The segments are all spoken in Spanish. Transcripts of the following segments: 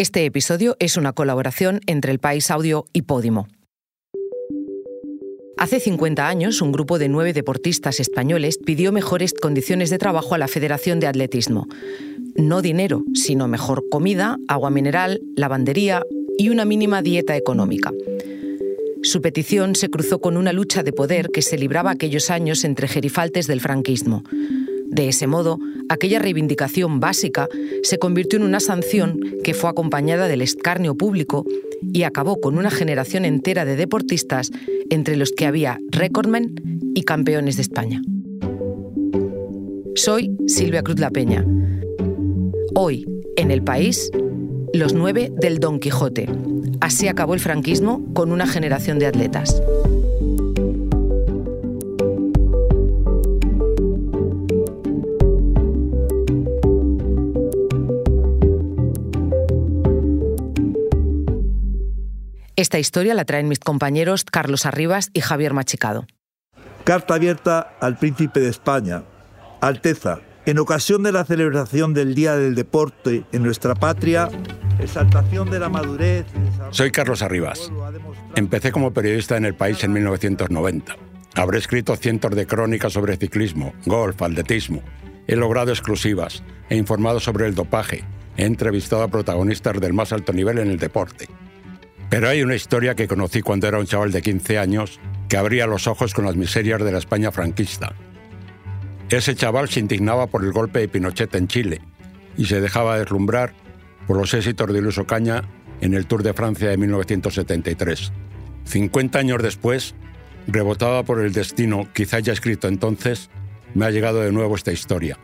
Este episodio es una colaboración entre El País Audio y Podimo. Hace 50 años, un grupo de nueve deportistas españoles pidió mejores condiciones de trabajo a la Federación de Atletismo. No dinero, sino mejor comida, agua mineral, lavandería y una mínima dieta económica. Su petición se cruzó con una lucha de poder que se libraba aquellos años entre gerifaltes del franquismo. De ese modo, aquella reivindicación básica se convirtió en una sanción que fue acompañada del escarnio público y acabó con una generación entera de deportistas entre los que había récordmen y campeones de España. Soy Silvia Cruz La Peña. Hoy, en el país, los nueve del Don Quijote. Así acabó el franquismo con una generación de atletas. Esta historia la traen mis compañeros Carlos Arribas y Javier Machicado. Carta abierta al príncipe de España. Alteza, en ocasión de la celebración del Día del Deporte en nuestra patria, exaltación de la madurez. Soy Carlos Arribas. Empecé como periodista en el país en 1990. Habré escrito cientos de crónicas sobre ciclismo, golf, atletismo. He logrado exclusivas, he informado sobre el dopaje, he entrevistado a protagonistas del más alto nivel en el deporte. Pero hay una historia que conocí cuando era un chaval de 15 años que abría los ojos con las miserias de la España franquista. Ese chaval se indignaba por el golpe de Pinochet en Chile y se dejaba deslumbrar por los éxitos de Luis Ocaña en el Tour de Francia de 1973. 50 años después, rebotada por el destino quizá ya escrito entonces, me ha llegado de nuevo esta historia.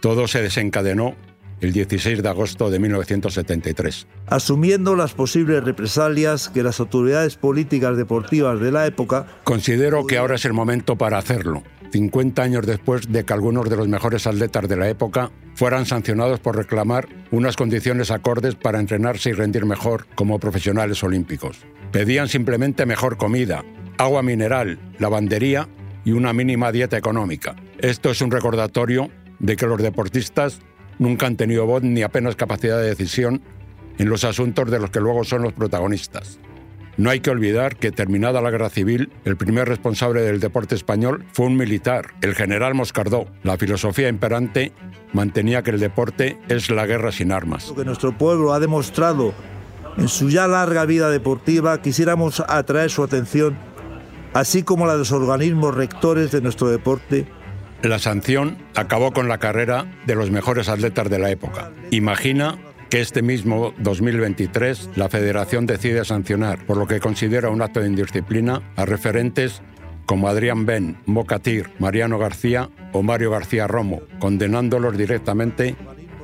Todo se desencadenó el 16 de agosto de 1973. Asumiendo las posibles represalias que las autoridades políticas deportivas de la época... Considero que ahora es el momento para hacerlo, 50 años después de que algunos de los mejores atletas de la época fueran sancionados por reclamar unas condiciones acordes para entrenarse y rendir mejor como profesionales olímpicos. Pedían simplemente mejor comida, agua mineral, lavandería y una mínima dieta económica. Esto es un recordatorio de que los deportistas nunca han tenido voz ni apenas capacidad de decisión en los asuntos de los que luego son los protagonistas. No hay que olvidar que terminada la guerra civil, el primer responsable del deporte español fue un militar, el general Moscardó. La filosofía imperante mantenía que el deporte es la guerra sin armas. Lo que nuestro pueblo ha demostrado en su ya larga vida deportiva, quisiéramos atraer su atención, así como la de los organismos rectores de nuestro deporte, la sanción acabó con la carrera de los mejores atletas de la época. Imagina que este mismo 2023 la federación decide sancionar, por lo que considera un acto de indisciplina, a referentes como Adrián Ben, Mocatir, Mariano García o Mario García Romo, condenándolos directamente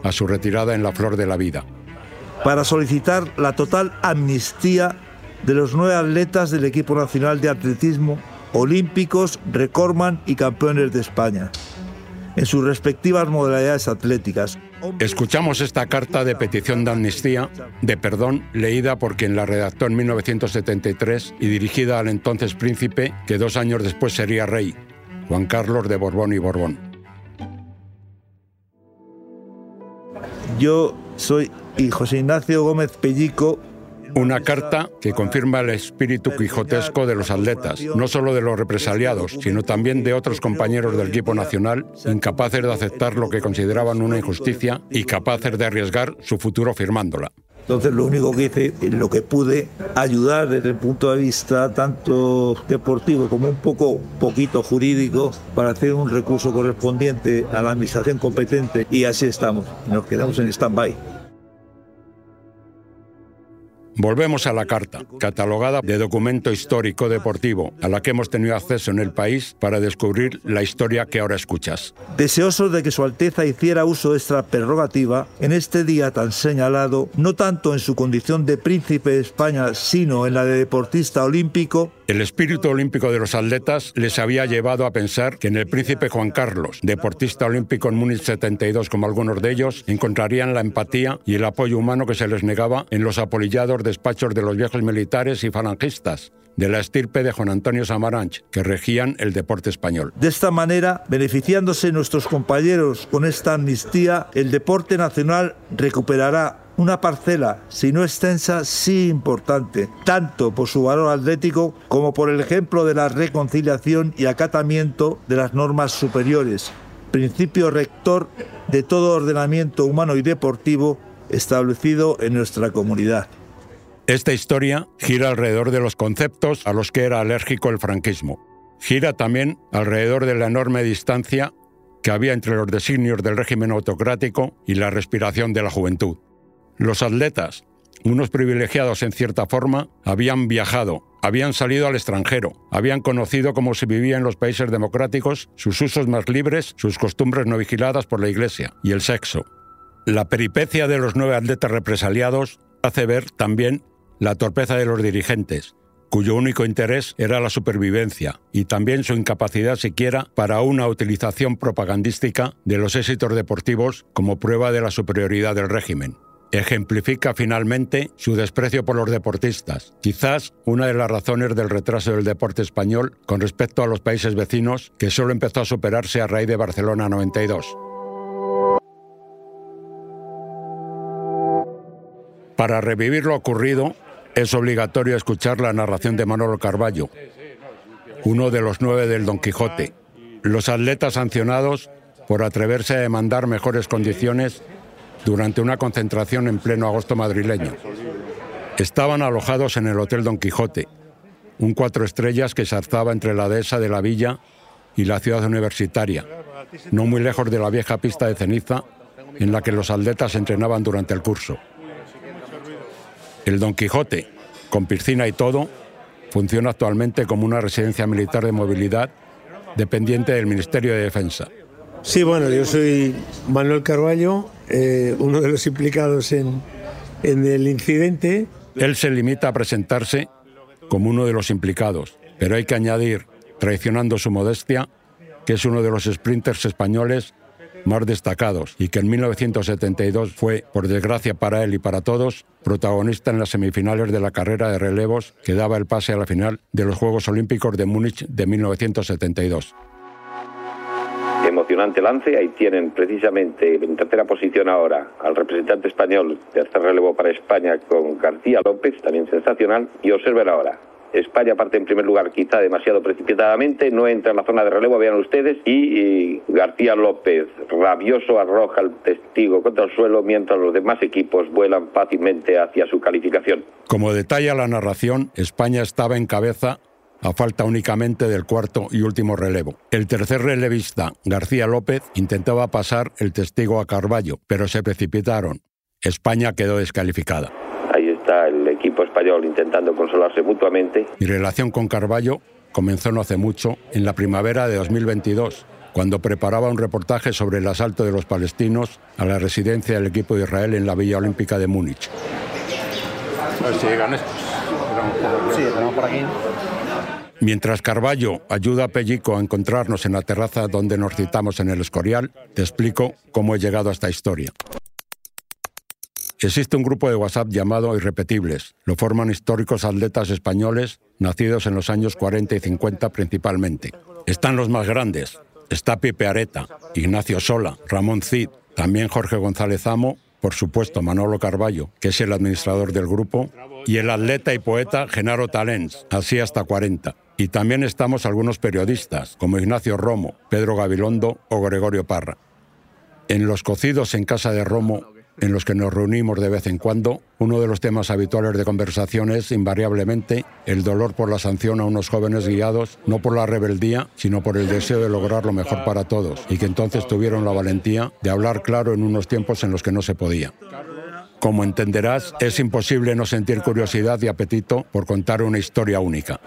a su retirada en la flor de la vida. Para solicitar la total amnistía de los nueve atletas del equipo nacional de atletismo olímpicos, recordman y campeones de España, en sus respectivas modalidades atléticas. Escuchamos esta carta de petición de amnistía, de perdón, leída por quien la redactó en 1973 y dirigida al entonces príncipe que dos años después sería rey, Juan Carlos de Borbón y Borbón. Yo soy José Ignacio Gómez Pellico, una carta que confirma el espíritu quijotesco de los atletas, no solo de los represaliados, sino también de otros compañeros del equipo nacional, incapaces de aceptar lo que consideraban una injusticia y capaces de arriesgar su futuro firmándola. Entonces lo único que hice, lo que pude ayudar desde el punto de vista tanto deportivo como un poco poquito jurídico para hacer un recurso correspondiente a la administración competente y así estamos. Nos quedamos en stand-by. Volvemos a la carta, catalogada de documento histórico deportivo, a la que hemos tenido acceso en el país para descubrir la historia que ahora escuchas. Deseoso de que Su Alteza hiciera uso de esta prerrogativa en este día tan señalado, no tanto en su condición de príncipe de España, sino en la de deportista olímpico, el espíritu olímpico de los atletas les había llevado a pensar que en el príncipe Juan Carlos, deportista olímpico en Múnich 72 como algunos de ellos, encontrarían la empatía y el apoyo humano que se les negaba en los apolillados despachos de los viejos militares y falangistas de la estirpe de Juan Antonio Samaranch, que regían el deporte español. De esta manera, beneficiándose nuestros compañeros con esta amnistía, el deporte nacional recuperará una parcela, si no extensa, sí importante, tanto por su valor atlético como por el ejemplo de la reconciliación y acatamiento de las normas superiores, principio rector de todo ordenamiento humano y deportivo establecido en nuestra comunidad. Esta historia gira alrededor de los conceptos a los que era alérgico el franquismo. Gira también alrededor de la enorme distancia que había entre los designios del régimen autocrático y la respiración de la juventud. Los atletas, unos privilegiados en cierta forma, habían viajado, habían salido al extranjero, habían conocido cómo se vivía en los países democráticos, sus usos más libres, sus costumbres no vigiladas por la Iglesia y el sexo. La peripecia de los nueve atletas represaliados hace ver también la torpeza de los dirigentes, cuyo único interés era la supervivencia y también su incapacidad siquiera para una utilización propagandística de los éxitos deportivos como prueba de la superioridad del régimen ejemplifica finalmente su desprecio por los deportistas, quizás una de las razones del retraso del deporte español con respecto a los países vecinos, que solo empezó a superarse a raíz de Barcelona 92. Para revivir lo ocurrido, es obligatorio escuchar la narración de Manolo Carballo, uno de los nueve del Don Quijote. Los atletas sancionados por atreverse a demandar mejores condiciones durante una concentración en pleno agosto madrileño. Estaban alojados en el Hotel Don Quijote, un cuatro estrellas que se alzaba entre la dehesa de la villa y la ciudad universitaria, no muy lejos de la vieja pista de ceniza en la que los atletas entrenaban durante el curso. El Don Quijote, con piscina y todo, funciona actualmente como una residencia militar de movilidad dependiente del Ministerio de Defensa. Sí, bueno, yo soy Manuel Carballo, eh, uno de los implicados en, en el incidente. Él se limita a presentarse como uno de los implicados, pero hay que añadir, traicionando su modestia, que es uno de los sprinters españoles más destacados y que en 1972 fue, por desgracia para él y para todos, protagonista en las semifinales de la carrera de relevos que daba el pase a la final de los Juegos Olímpicos de Múnich de 1972 emocionante lance. Ahí tienen precisamente en tercera posición ahora al representante español, tercer relevo para España con García López, también sensacional. Y observen ahora, España parte en primer lugar quizá demasiado precipitadamente, no entra en la zona de relevo, vean ustedes, y, García López, rabioso, arroja al testigo contra el suelo mientras los demás equipos vuelan fácilmente hacia su calificación. Como detalla la narración, España estaba en cabeza a falta únicamente del cuarto y último relevo. El tercer relevista, García López, intentaba pasar el testigo a Carballo, pero se precipitaron. España quedó descalificada. Ahí está el equipo español intentando consolarse mutuamente. Mi relación con Carballo comenzó no hace mucho, en la primavera de 2022, cuando preparaba un reportaje sobre el asalto de los palestinos a la residencia del equipo de Israel en la Villa Olímpica de Múnich. A ver si llegan estos. Sí, tenemos por aquí. Mientras Carballo ayuda a Pellico a encontrarnos en la terraza donde nos citamos en el Escorial, te explico cómo he llegado a esta historia. Existe un grupo de WhatsApp llamado Irrepetibles. Lo forman históricos atletas españoles nacidos en los años 40 y 50 principalmente. Están los más grandes. Está Pipe Areta, Ignacio Sola, Ramón Cid, también Jorge González Amo, por supuesto Manolo Carballo, que es el administrador del grupo, y el atleta y poeta Genaro Talens, así hasta 40. Y también estamos algunos periodistas, como Ignacio Romo, Pedro Gabilondo o Gregorio Parra. En los cocidos en casa de Romo, en los que nos reunimos de vez en cuando, uno de los temas habituales de conversación es, invariablemente, el dolor por la sanción a unos jóvenes guiados, no por la rebeldía, sino por el deseo de lograr lo mejor para todos, y que entonces tuvieron la valentía de hablar claro en unos tiempos en los que no se podía. Como entenderás, es imposible no sentir curiosidad y apetito por contar una historia única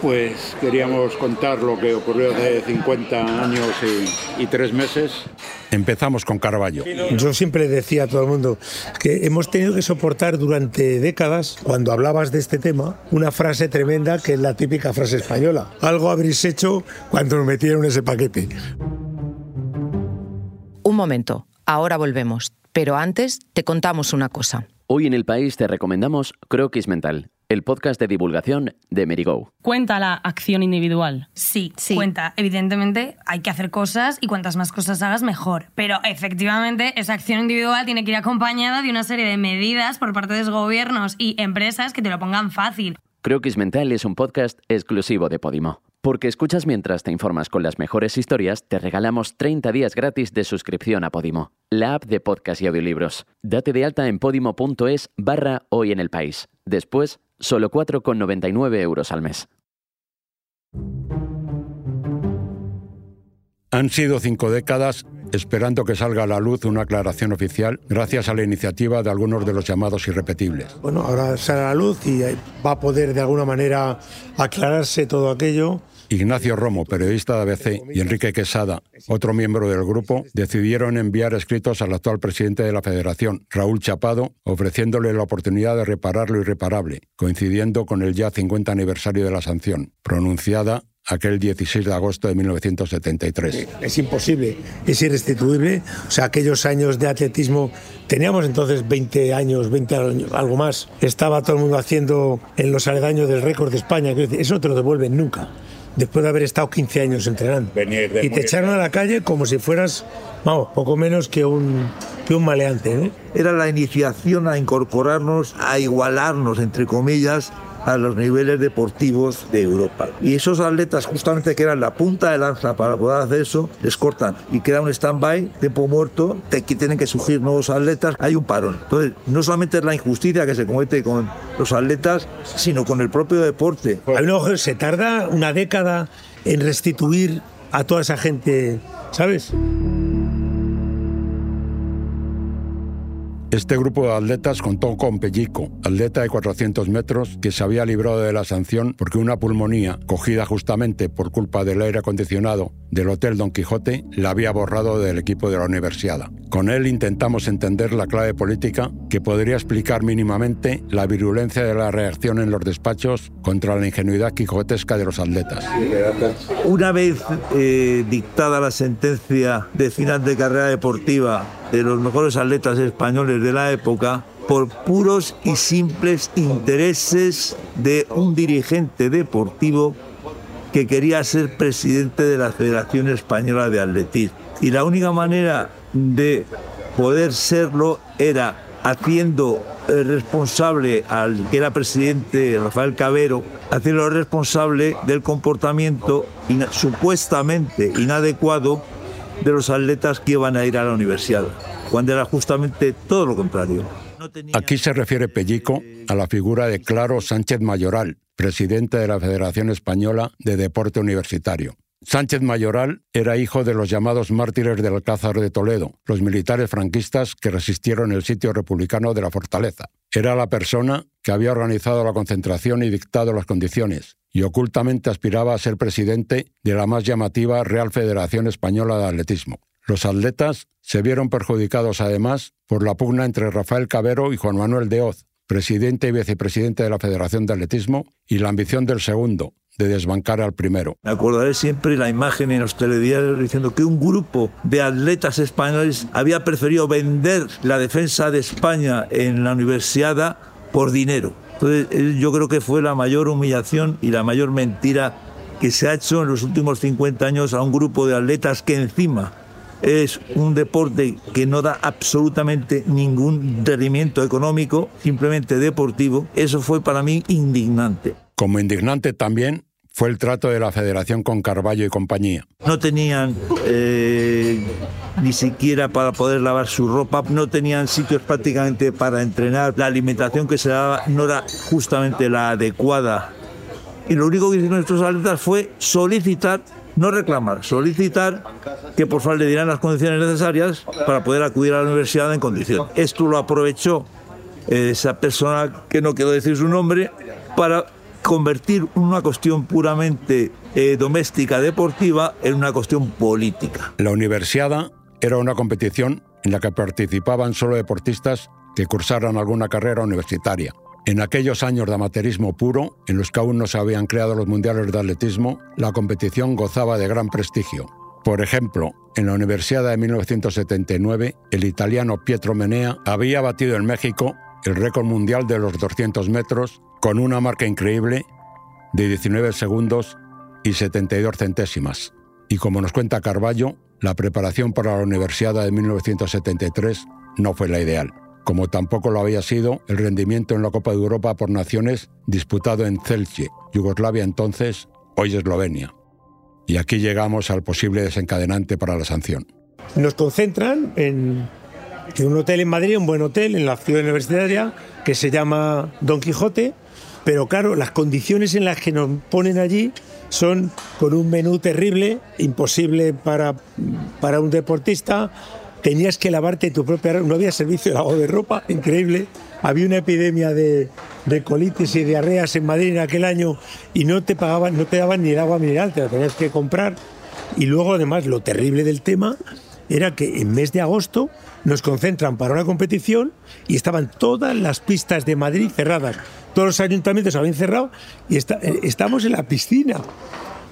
pues queríamos contar lo que ocurrió hace 50 años y, tres meses. Empezamos con Carballo. Yo siempre decía a todo el mundo que hemos tenido que soportar durante décadas, cuando hablabas de este tema, una frase tremenda que es la típica frase española. Algo habréis hecho cuando nos metieron ese paquete. Un momento, ahora volvemos. Pero antes te contamos una cosa. Hoy en el país te recomendamos Croquis Mental el podcast de divulgación de Merigo. ¿Cuenta la acción individual? Sí, cuenta. Evidentemente hay que hacer cosas y cuantas más cosas hagas, mejor. Pero efectivamente esa acción individual tiene que ir acompañada de una serie de medidas por parte de los gobiernos y empresas que te lo pongan fácil. Croquis Mental es un podcast exclusivo de Podimo. Porque escuchas mientras te informas con las mejores historias, te regalamos 30 días gratis de suscripción a Podimo, la app de podcast y audiolibros. Date de alta en podimo.es barra hoy en el país. Después, solo 4,99 euros al mes. Han sido cinco décadas esperando que salga a la luz una aclaración oficial gracias a la iniciativa de algunos de los llamados irrepetibles. Bueno, ahora sale a la luz y va a poder de alguna manera aclararse todo aquello Ignacio Romo, periodista de ABC, y Enrique Quesada, otro miembro del grupo, decidieron enviar escritos al actual presidente de la Federación, Raúl Chapado, ofreciéndole la oportunidad de reparar lo irreparable, coincidiendo con el ya 50 aniversario de la sanción, pronunciada aquel 16 de agosto de 1973. Es imposible, es irrestituible. O sea, aquellos años de atletismo, teníamos entonces 20 años, 20 años, algo más. Estaba todo el mundo haciendo en los aledaños del récord de España. Eso no te lo devuelven nunca después de haber estado 15 años entrenando. y te echaron a la calle como si fueras, vamos, poco menos que un, que un maleante. Era la iniciación a incorporarnos, a igualarnos, entre comillas, a los niveles deportivos de Europa. Y esos atletas, justamente que eran la punta de lanza para poder hacer eso, les cortan y queda un stand-by, tiempo muerto, te, tienen que surgir nuevos atletas, hay un parón. Entonces, no solamente es la injusticia que se comete con los atletas, sino con el propio deporte. se tarda una década en restituir a toda esa gente, ¿sabes? Este grupo de atletas contó con Pellico, atleta de 400 metros que se había librado de la sanción porque una pulmonía, cogida justamente por culpa del aire acondicionado del Hotel Don Quijote, la había borrado del equipo de la universidad. Con él intentamos entender la clave política que podría explicar mínimamente la virulencia de la reacción en los despachos contra la ingenuidad quijotesca de los atletas. Una vez eh, dictada la sentencia de final de carrera deportiva de los mejores atletas españoles de la época por puros y simples intereses de un dirigente deportivo que quería ser presidente de la Federación Española de Atletismo. Y la única manera de poder serlo era haciendo responsable al que era presidente Rafael Cabero, haciendo responsable del comportamiento supuestamente inadecuado de los atletas que iban a ir a la universidad, cuando era justamente todo lo contrario. Aquí se refiere Pellico a la figura de Claro Sánchez Mayoral, presidente de la Federación Española de Deporte Universitario. Sánchez Mayoral era hijo de los llamados mártires del Alcázar de Toledo, los militares franquistas que resistieron el sitio republicano de la fortaleza. Era la persona que había organizado la concentración y dictado las condiciones, y ocultamente aspiraba a ser presidente de la más llamativa Real Federación Española de Atletismo. Los atletas se vieron perjudicados además por la pugna entre Rafael Cabero y Juan Manuel de Oz, presidente y vicepresidente de la Federación de Atletismo, y la ambición del segundo, de desbancar al primero. Me acordaré siempre la imagen en los telediarios diciendo que un grupo de atletas españoles había preferido vender la defensa de España en la universidad por dinero. Entonces, yo creo que fue la mayor humillación y la mayor mentira que se ha hecho en los últimos 50 años a un grupo de atletas que encima es un deporte que no da absolutamente ningún rendimiento económico, simplemente deportivo. Eso fue para mí indignante. Como indignante también fue el trato de la federación con Carballo y compañía. No tenían eh, ni siquiera para poder lavar su ropa, no tenían sitios prácticamente para entrenar, la alimentación que se daba no era justamente la adecuada. Y lo único que hicieron estos atletas fue solicitar, no reclamar, solicitar que por favor le dieran las condiciones necesarias para poder acudir a la universidad en condición. Esto lo aprovechó eh, esa persona que no quiero decir su nombre para convertir una cuestión puramente eh, doméstica deportiva en una cuestión política. La Universiada era una competición en la que participaban solo deportistas que cursaran alguna carrera universitaria. En aquellos años de amateurismo puro, en los que aún no se habían creado los mundiales de atletismo, la competición gozaba de gran prestigio. Por ejemplo, en la Universidad de 1979, el italiano Pietro Menea había batido en México el récord mundial de los 200 metros con una marca increíble de 19 segundos y 72 centésimas. Y como nos cuenta Carballo, la preparación para la Universidad de 1973 no fue la ideal, como tampoco lo había sido el rendimiento en la Copa de Europa por Naciones disputado en Celje, Yugoslavia entonces, hoy Eslovenia. Y aquí llegamos al posible desencadenante para la sanción. Nos concentran en, un hotel en Madrid, un buen hotel en la ciudad universitaria, que se llama Don Quijote, pero claro, las condiciones en las que nos ponen allí son con un menú terrible, imposible para, para un deportista. Tenías que lavarte tu propia ropa, no había servicio de lavado de ropa, increíble. Había una epidemia de, colitis y diarreas en Madrid en aquel año y no te pagaban, no te daban ni el agua mineral, te la tenías que comprar. Y luego, además, lo terrible del tema era que en mes de agosto nos concentran para una competición y estaban todas las pistas de Madrid cerradas todos los ayuntamientos habían cerrado y eh, estamos en la piscina.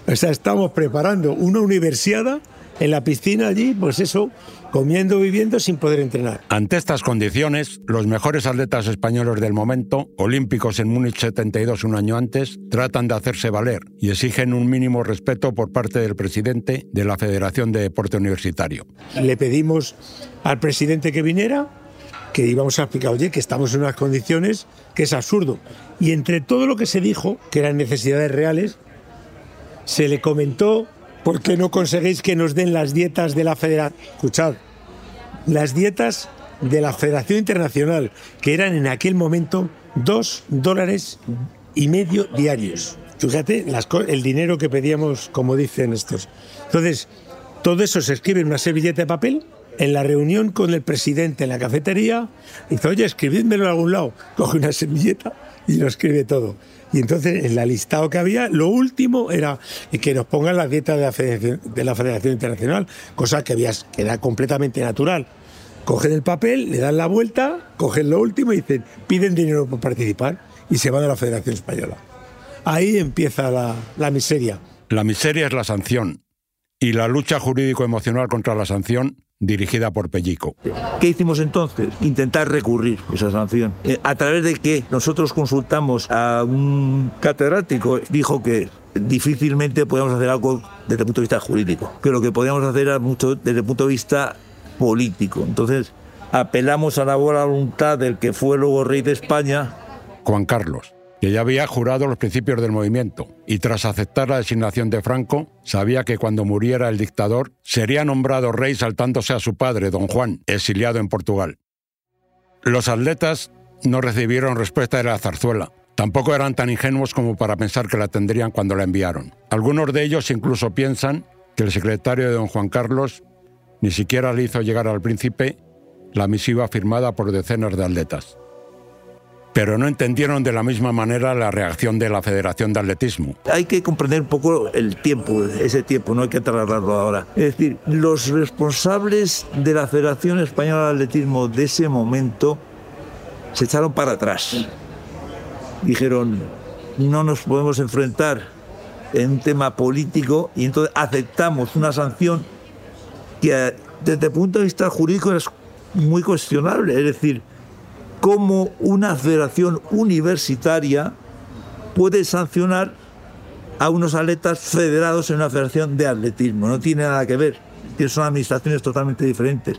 O sea, estamos preparando una universidad en la piscina allí, pues eso, comiendo, viviendo sin poder entrenar. Ante estas condiciones, los mejores atletas españoles del momento, olímpicos en Múnich 72 un año antes, tratan de hacerse valer y exigen un mínimo respeto por parte del presidente de la Federación de Deporte Universitario. Le pedimos al presidente que viniera, que íbamos a explicar, oye, que estamos en unas condiciones que es absurdo. Y entre todo lo que se dijo, que eran necesidades reales, se le comentó, ¿por qué no conseguís que nos den las dietas de la Federación? Escuchad, las dietas de la Federación Internacional, que eran en aquel momento dos dólares y medio diarios. Fíjate el dinero que pedíamos, como dicen estos. Entonces, todo eso se escribe en una servilleta de papel en la reunión con el presidente en la cafetería, dice, oye, escribídmelo en algún lado. Coge una semilleta y lo escribe todo. Y entonces, en la listado que había, lo último era que nos pongan la dieta de la Federación, Internacional, cosa que, había, que era completamente natural. Cogen el papel, le dan la vuelta, cogen lo último y dicen, piden dinero para participar y se van a la Federación Española. Ahí empieza la, la miseria. La miseria es la sanción y la lucha jurídico-emocional contra la sanción dirigida por Pellico. ¿Qué hicimos entonces? Intentar recurrir esa sanción. Eh, a través de que nosotros consultamos a un catedrático, dijo que difícilmente podíamos hacer algo desde el punto de vista jurídico, que lo que podíamos hacer era mucho desde el punto de vista político. Entonces apelamos a la buena voluntad del que fue luego rey de España. Juan Carlos que ya había jurado los principios del movimiento y tras aceptar la designación de Franco, sabía que cuando muriera el dictador sería nombrado rey saltándose a su padre, don Juan, exiliado en Portugal. Los atletas no recibieron respuesta de la zarzuela. Tampoco eran tan ingenuos como para pensar que la tendrían cuando la enviaron. Algunos de ellos incluso piensan que el secretario de don Juan Carlos ni siquiera le hizo llegar al príncipe la misiva firmada por decenas de atletas pero no entendieron de la misma manera la reacción de la Federación de Atletismo. Hay que comprender un poco el tiempo, ese tiempo, no hay que trasladarlo ahora. Es decir, los responsables de la Federación Española de Atletismo de ese momento se echaron para atrás. Dijeron, no nos podemos enfrentar en un tema político y entonces aceptamos una sanción que desde el punto de vista jurídico es muy cuestionable. Es decir, cómo una federación universitaria puede sancionar a unos atletas federados en una federación de atletismo. No tiene nada que ver. Son administraciones totalmente diferentes.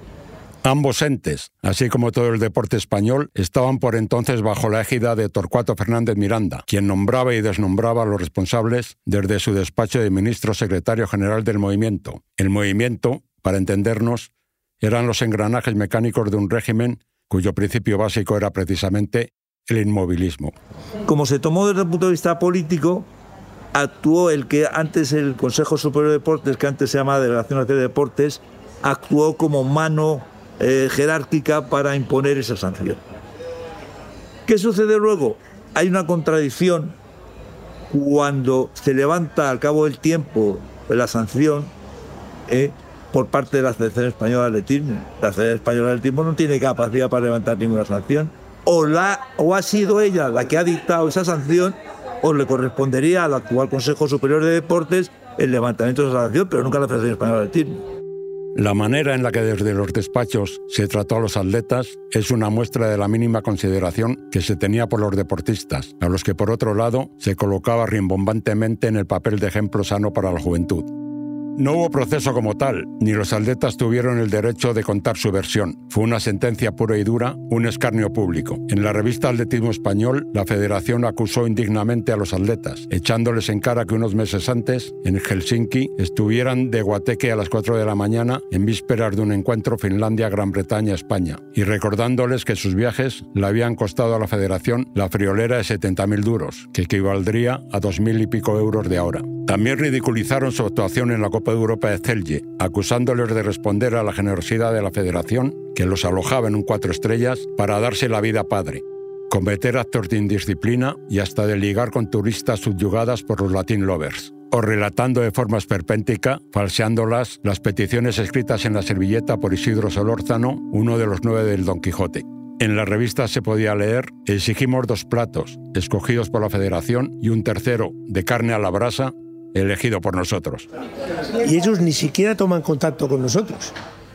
Ambos entes, así como todo el deporte español, estaban por entonces bajo la égida de Torcuato Fernández Miranda, quien nombraba y desnombraba a los responsables desde su despacho de ministro secretario general del movimiento. El movimiento, para entendernos, eran los engranajes mecánicos de un régimen cuyo principio básico era precisamente el inmovilismo. Como se tomó desde el punto de vista político, actuó el que antes el Consejo Superior de Deportes, que antes se llamaba Delegación Nacional de Deportes, actuó como mano eh, jerárquica para imponer esa sanción. ¿Qué sucede luego? Hay una contradicción cuando se levanta al cabo del tiempo la sanción, eh, por parte de la Federación Española de Atletismo. La Federación Española de Atletismo no tiene capacidad para levantar ninguna sanción. O, la, o ha sido ella la que ha dictado esa sanción, o le correspondería al actual Consejo Superior de Deportes el levantamiento de esa sanción, pero nunca la Federación Española de Atletismo. La manera en la que desde los despachos se trató a los atletas es una muestra de la mínima consideración que se tenía por los deportistas, a los que por otro lado se colocaba rimbombantemente en el papel de ejemplo sano para la juventud. No hubo proceso como tal, ni los atletas tuvieron el derecho de contar su versión. Fue una sentencia pura y dura, un escarnio público. En la revista Atletismo Español, la federación acusó indignamente a los atletas, echándoles en cara que unos meses antes, en Helsinki, estuvieran de guateque a las 4 de la mañana en vísperas de un encuentro Finlandia-Gran Bretaña-España, y recordándoles que sus viajes le habían costado a la federación la friolera de 70.000 duros, que equivaldría a 2.000 y pico euros de ahora. También ridiculizaron su actuación en la Copa de Europa de Celje, acusándoles de responder a la generosidad de la federación, que los alojaba en un cuatro estrellas, para darse la vida padre, cometer actos de indisciplina y hasta de ligar con turistas subyugadas por los Latin Lovers, o relatando de forma esperpéntica, falseándolas, las peticiones escritas en la servilleta por Isidro Solórzano, uno de los nueve del Don Quijote. En la revista se podía leer, exigimos dos platos, escogidos por la federación, y un tercero, de carne a la brasa, elegido por nosotros. Y ellos ni siquiera toman contacto con nosotros.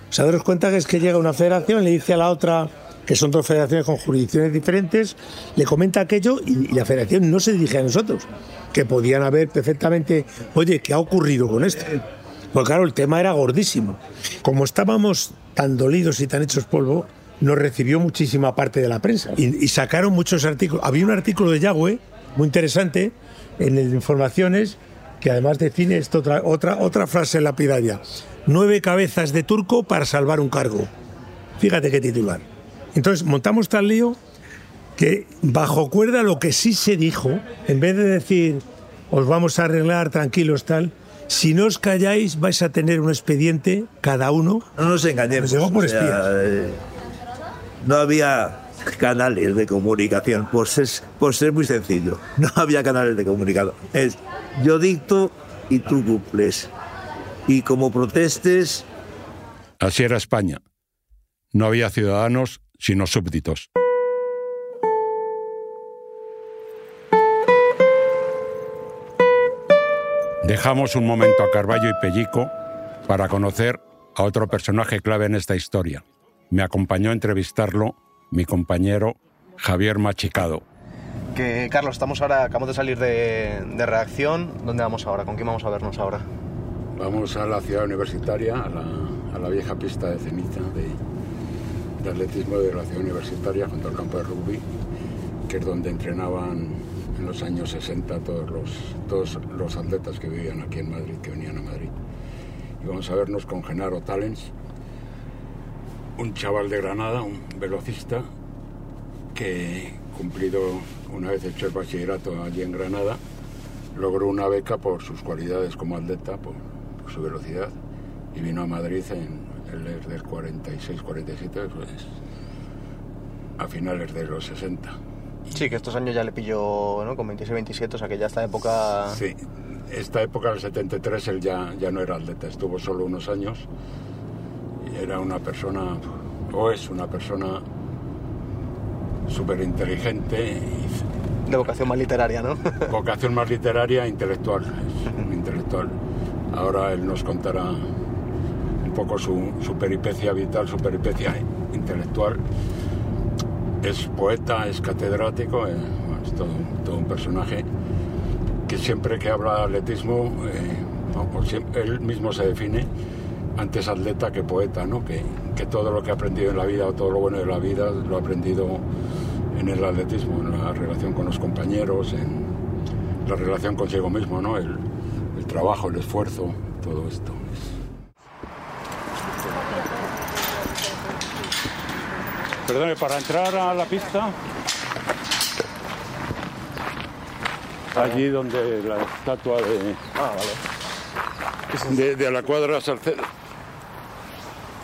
O sea, daros cuenta que es que llega una federación, le dice a la otra, que son dos federaciones con jurisdicciones diferentes, le comenta aquello y, la federación no se dirige a nosotros, que podían haber perfectamente, oye, ¿qué ha ocurrido con esto? Porque claro, el tema era gordísimo. Como estábamos tan dolidos y tan hechos polvo, nos recibió muchísima parte de la prensa y, y sacaron muchos artículos. Había un artículo de Yahweh muy interesante en el Informaciones que además define esto, otra, otra, otra frase lapidaria. Nueve cabezas de turco para salvar un cargo. Fíjate qué titular. Entonces montamos tal lío que bajo cuerda lo que sí se dijo, en vez de decir os vamos a arreglar tranquilos tal, si no os calláis vais a tener un expediente cada uno. No nos engañemos. llegó por espías. Eh, no había canales de comunicación, por ser, muy sencillo. No había canales de comunicación. Es yo dicto y tú cumples. Y como protestes... Así era España. No había ciudadanos, sino súbditos. Dejamos un momento a Carballo y Pellico para conocer a otro personaje clave en esta historia. Me acompañó a entrevistarlo mi compañero Javier Machicado. Que Carlos, estamos ahora, acabamos de salir de, de reacción. ¿Dónde vamos ahora? ¿Con quién vamos a vernos ahora? Vamos a la ciudad universitaria, a la, a la vieja pista de ceniza de, de, atletismo de la ciudad universitaria, junto al campo de rugby, que es donde entrenaban en los años 60 todos los, todos los atletas que vivían aquí en Madrid, que venían a Madrid. Y vamos a vernos con Genaro Talens, un chaval de Granada, un velocista, que cumplido una vez hecho el bachillerato allí en Granada, logró una beca por sus cualidades como atleta, por, su velocidad, y vino a Madrid en el del 46-47, pues, a finales de los 60. Sí, que estos años ya le pilló ¿no? con 26-27, o sea que ya esta época... Sí, esta época del 73 él ya, ya no era atleta, estuvo solo unos años era una persona, o es una persona súper inteligente. De vocación más literaria, ¿no? vocación más literaria e intelectual, es intelectual. Ahora él nos contará un poco su, su peripecia vital, su peripecia intelectual. Es poeta, es catedrático, eh, es todo, todo, un personaje que siempre que habla de atletismo, eh, él mismo se define antes atleta que poeta, ¿no? Que, que, todo lo que ha aprendido en la vida o todo lo bueno de la vida lo ha aprendido en el atletismo, en la relación con los compañeros, en la relación consigo mismo, ¿no? El, el trabajo, el esfuerzo, todo esto. Perdone, para entrar a la pista, allí donde la estatua de, ah, vale. de, de la cuadra Salcedo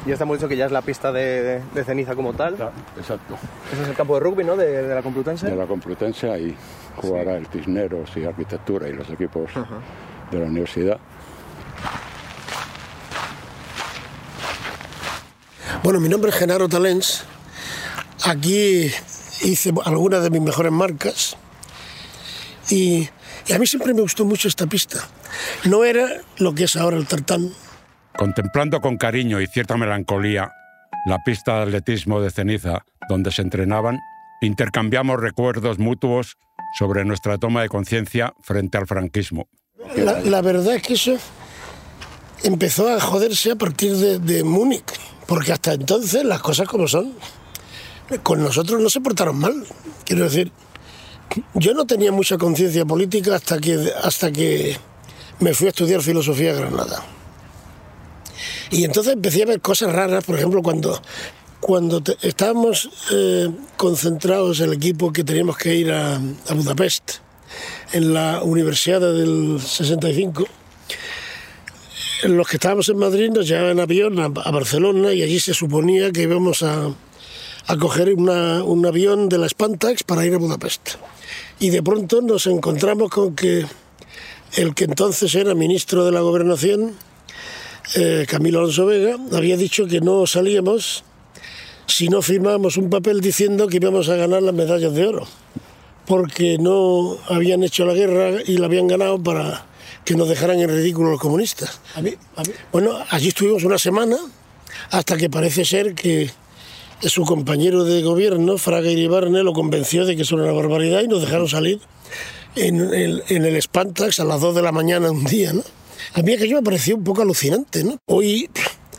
ya estamos dicho que ya es la pista de, de ceniza como tal. exacto. Ese es el campo de rugby, ¿no? De, de la Complutense. De la Complutense, ahí jugará sí. el Cisneros y Arquitectura y los equipos de la universidad. Bueno, mi nombre es Genaro Talens. Aquí hice algunas de mis mejores marcas y, y a mí siempre me gustó mucho esta pista. No era lo que es ahora el tartán, Contemplando con cariño y cierta melancolía la pista de atletismo de ceniza donde se entrenaban, intercambiamos recuerdos mutuos sobre nuestra toma de conciencia frente al franquismo. La, verdad es que eso empezó a joderse a partir de, Múnich, porque hasta entonces las cosas como son. Con nosotros no se portaron mal. Quiero decir, yo no tenía mucha conciencia política hasta que, hasta que me fui a estudiar filosofía a Granada. Y entonces empecé a ver cosas raras, por ejemplo, cuando, cuando estábamos eh, concentrados el equipo que teníamos que ir a, Budapest, en la Universidad del 65, los que estábamos en Madrid nos llevaban en avión a, Barcelona y allí se suponía que íbamos a, a coger un avión de la Spantax para ir a Budapest. Y de pronto nos encontramos con que el que entonces era ministro de la Gobernación, eh, Camilo Alonso Vega, había dicho que no salíamos si no firmábamos un papel diciendo que íbamos a ganar las medallas de oro, porque no habían hecho la guerra y la habían ganado para que nos dejaran en ridículo los comunistas. Bueno, allí estuvimos una semana hasta que parece ser que su compañero de gobierno, Fraga Iribarne, lo convenció de que eso era una barbaridad y nos dejaron salir en el, en el Spantax a las 2 de la mañana un día. ¿no? A mí aquello me pareció un poco alucinante. ¿no? Hoy,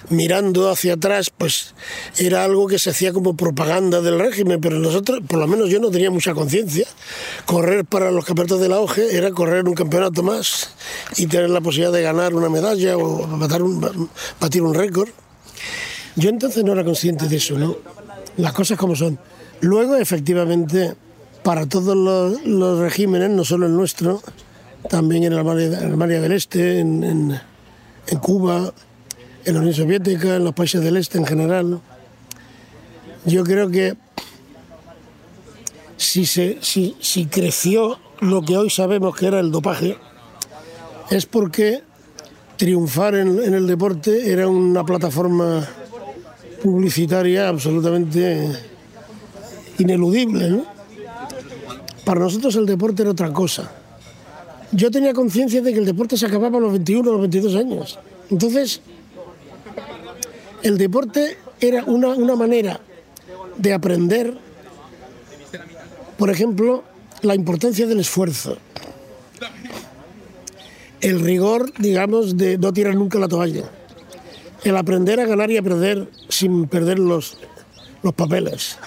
mirando hacia atrás, pues era algo que se hacía como propaganda del régimen, pero nosotros, por lo menos yo no tenía mucha conciencia. Correr para los campeonatos de la OGE era correr un campeonato más y tener la posibilidad de ganar una medalla o batir un, batir un récord. Yo entonces no era consciente de eso, ¿no? Las cosas como son. Luego, efectivamente, para todos los, regímenes, no solo el nuestro, también en Alemania, del Este, en, Cuba, en la Unión Soviética, en los países del Este en general, yo creo que si, se, si, si creció lo que hoy sabemos que era el dopaje, es porque triunfar en, en el deporte era una plataforma publicitaria absolutamente ineludible. ¿no? Para nosotros el deporte era otra cosa. Yo tenía conciencia de que el deporte se acababa a los 21 o los 22 años. Entonces, el deporte era una, una manera de aprender, por ejemplo, la importancia del esfuerzo, el rigor, digamos, de no tirar nunca la toalla el aprender a ganar y a perder sin perder los, los papeles.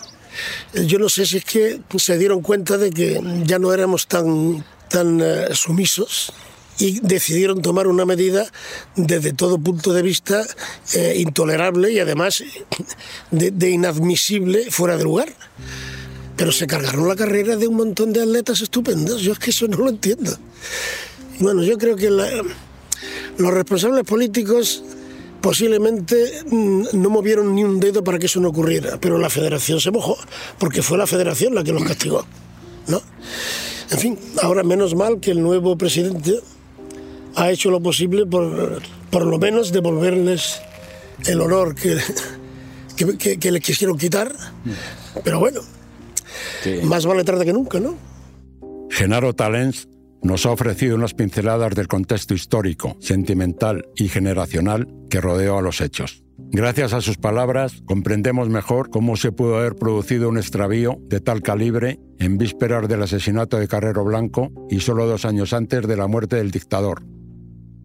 Yo no sé si es que se dieron cuenta de que ya no éramos tan, tan eh, sumisos y decidieron tomar una medida desde todo punto de vista eh, intolerable y además de, inadmisible fuera de lugar. Pero se cargaron la carrera de un montón de atletas estupendos. Yo es que eso no lo entiendo. Bueno, yo creo que los responsables políticos posiblemente mm, no movieron ni un dedo para que eso no ocurriera, pero la federación se mojó, porque fue la federación la que los castigó. ¿no? En fin, ahora menos mal que el nuevo presidente ha hecho lo posible por, por lo menos devolverles el honor que, que, que, les quisieron quitar, pero bueno, más vale tarde que nunca, ¿no? Genaro Talens nos ha ofrecido unas pinceladas del contexto histórico, sentimental y generacional que rodeó a los hechos. Gracias a sus palabras comprendemos mejor cómo se pudo haber producido un extravío de tal calibre en vísperas del asesinato de Carrero Blanco y solo dos años antes de la muerte del dictador.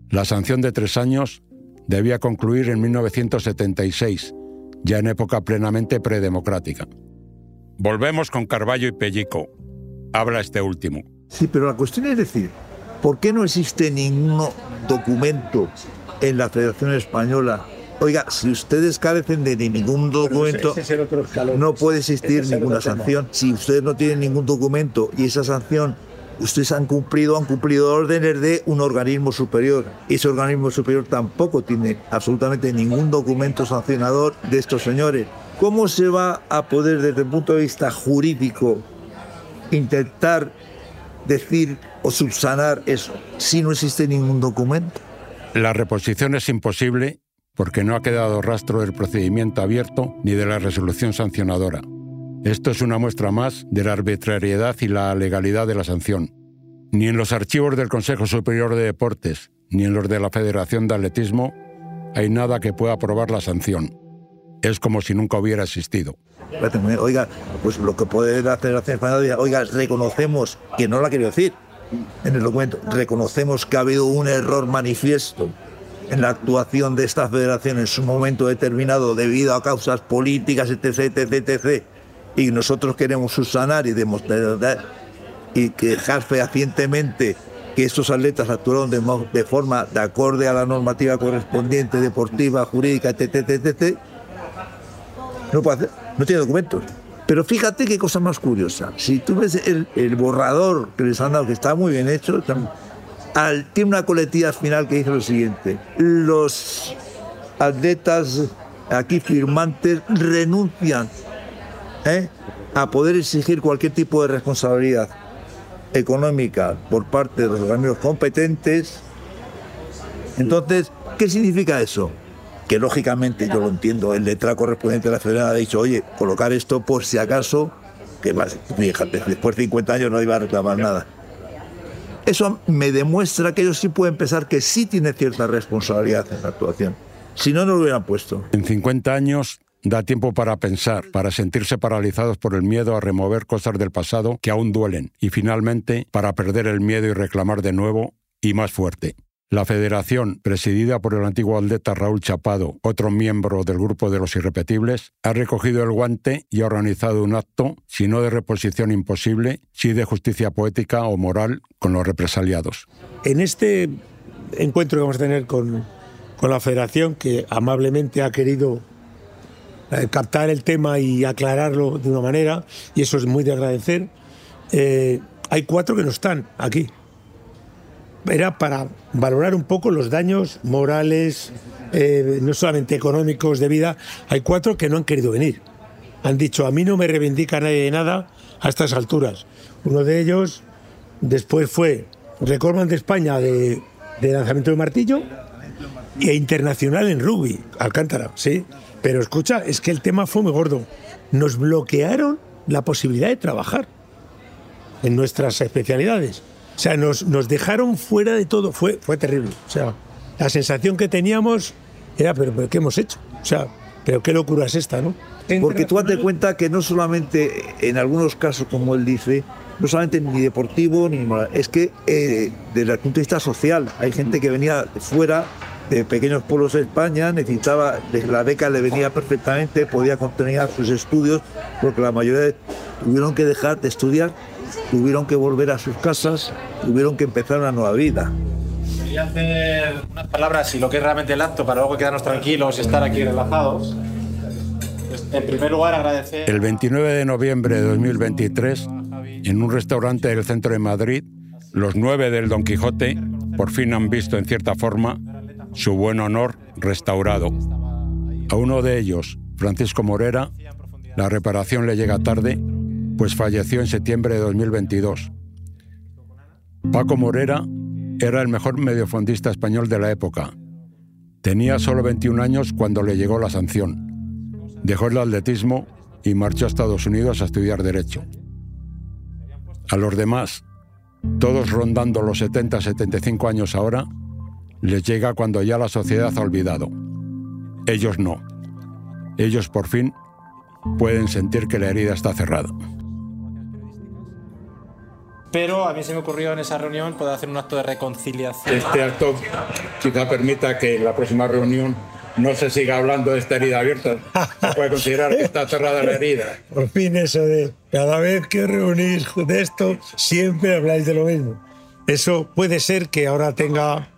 La sanción de tres años debía concluir en 1976, ya en época plenamente predemocrática. Volvemos con Carballo y Pellico. Habla este último. Sí, pero la cuestión es decir, ¿por qué no existe ningún documento en la Federación Española? Oiga, si ustedes carecen de ningún documento, no puede existir ninguna sanción. Si ustedes no tienen ningún documento y esa sanción ustedes han cumplido, han cumplido órdenes de un organismo superior. Ese organismo superior tampoco tiene absolutamente ningún documento sancionador de estos señores. ¿Cómo se va a poder, desde el punto de vista jurídico, intentar decir o subsanar eso si no existe ningún documento? La reposición es imposible porque no ha quedado rastro del procedimiento abierto ni de la resolución sancionadora. Esto es una muestra más de la arbitrariedad y la legalidad de la sanción. Ni en los archivos del Consejo Superior de Deportes ni en los de la Federación de Atletismo hay nada que pueda probar la sanción. Es como si nunca hubiera existido. Oiga, pues lo que puede la España, oiga, reconocemos, que no lo ha querido decir en el documento, reconocemos que ha habido un error manifiesto en la actuación de esta federación en su momento determinado debido a causas políticas, etc., etc., etc., y nosotros queremos subsanar y demostrar y quejar fehacientemente que estos atletas actuaron de, forma de acorde a la normativa correspondiente, deportiva, jurídica, etc., etc., no, puede no tiene documentos. Pero fíjate qué cosa más curiosa. Si tú ves el, borrador que les han dado, que está muy bien hecho, tiene una coletilla final que dice lo siguiente. Los atletas aquí firmantes renuncian ¿eh? a poder exigir cualquier tipo de responsabilidad económica por parte de los organismos competentes. Entonces, ¿qué significa eso? Que lógicamente yo lo entiendo, el letra correspondiente de la federación ha dicho, oye, colocar esto por si acaso, que fíjate, después de 50 años no iba a reclamar nada. Eso me demuestra que ellos sí pueden pensar que sí tiene cierta responsabilidad en la actuación. Si no, no lo hubieran puesto. En 50 años Da tiempo para pensar, para sentirse paralizados por el miedo a remover cosas del pasado que aún duelen y finalmente para perder el miedo y reclamar de nuevo y más fuerte. La federación, presidida por el antiguo atleta Raúl Chapado, otro miembro del grupo de los irrepetibles, ha recogido el guante y ha organizado un acto, si no de reposición imposible, sí de justicia poética o moral con los represaliados. En este encuentro que vamos a tener con, con la federación, que amablemente ha querido eh, captar el tema y aclararlo de una manera, y eso es muy de agradecer. Eh, hay cuatro que no están aquí. Era para valorar un poco los daños morales, eh, no solamente económicos de vida. Hay cuatro que no han querido venir. Han dicho, a mí no me reivindica nadie de nada a estas alturas. Uno de ellos después fue Recordman de España de, de lanzamiento de martillo e internacional en rugby, Alcántara, sí. Pero escucha, es que el tema fue muy gordo. Nos bloquearon la posibilidad de trabajar en nuestras especialidades. O sea, nos, nos dejaron fuera de todo. Fue, fue terrible. O sea, la sensación que teníamos era, pero, ¿qué hemos hecho? O sea, pero qué locura es esta, ¿no? Porque tú date cuenta que no solamente en algunos casos, como él dice, no solamente ni deportivo ni moral, es que eh, desde el punto de vista social, hay gente que venía fuera de pequeños pueblos de España, necesitaba, la beca le venía perfectamente, podía continuar sus estudios, porque la mayoría tuvieron que dejar de estudiar, tuvieron que volver a sus casas, tuvieron que empezar una nueva vida. Quería hacer unas palabras y lo que es realmente el acto para luego quedarnos tranquilos y estar aquí relajados. Pues, en primer lugar, agradecer. El 29 de noviembre de 2023, en un restaurante del centro de Madrid, los nueve del Don Quijote por fin han visto en cierta forma su buen honor restaurado. A uno de ellos, Francisco Morera, la reparación le llega tarde, pues falleció en septiembre de 2022. Paco Morera era el mejor mediofondista español de la época. Tenía solo 21 años cuando le llegó la sanción. Dejó el atletismo y marchó a Estados Unidos a estudiar Derecho. A los demás, todos rondando los 70-75 años ahora, les llega cuando ya la sociedad ha olvidado. Ellos no. Ellos por fin pueden sentir que la herida está cerrada. Pero a mí se me ocurrió en esa reunión poder hacer un acto de reconciliación. Este acto quizá permita que en la próxima reunión no se siga hablando de esta herida abierta. Se puede considerar que está cerrada la herida. Por fin eso de cada vez que reunís de esto, siempre habláis de lo mismo. Eso puede ser que ahora tenga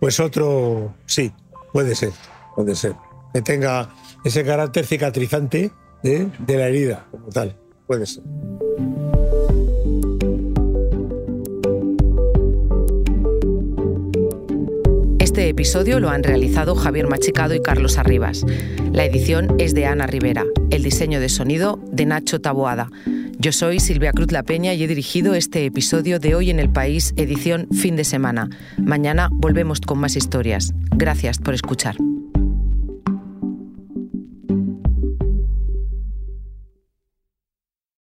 pues otro, sí, puede ser, puede ser. Que tenga ese carácter cicatrizante ¿eh? de la herida, como tal, puede ser. Este episodio lo han realizado Javier Machicado y Carlos Arribas. La edición es de Ana Rivera, el diseño de sonido de Nacho Taboada. Yo soy Silvia Cruz La Peña y he dirigido este episodio de Hoy en el País, edición fin de semana. Mañana volvemos con más historias. Gracias por escuchar.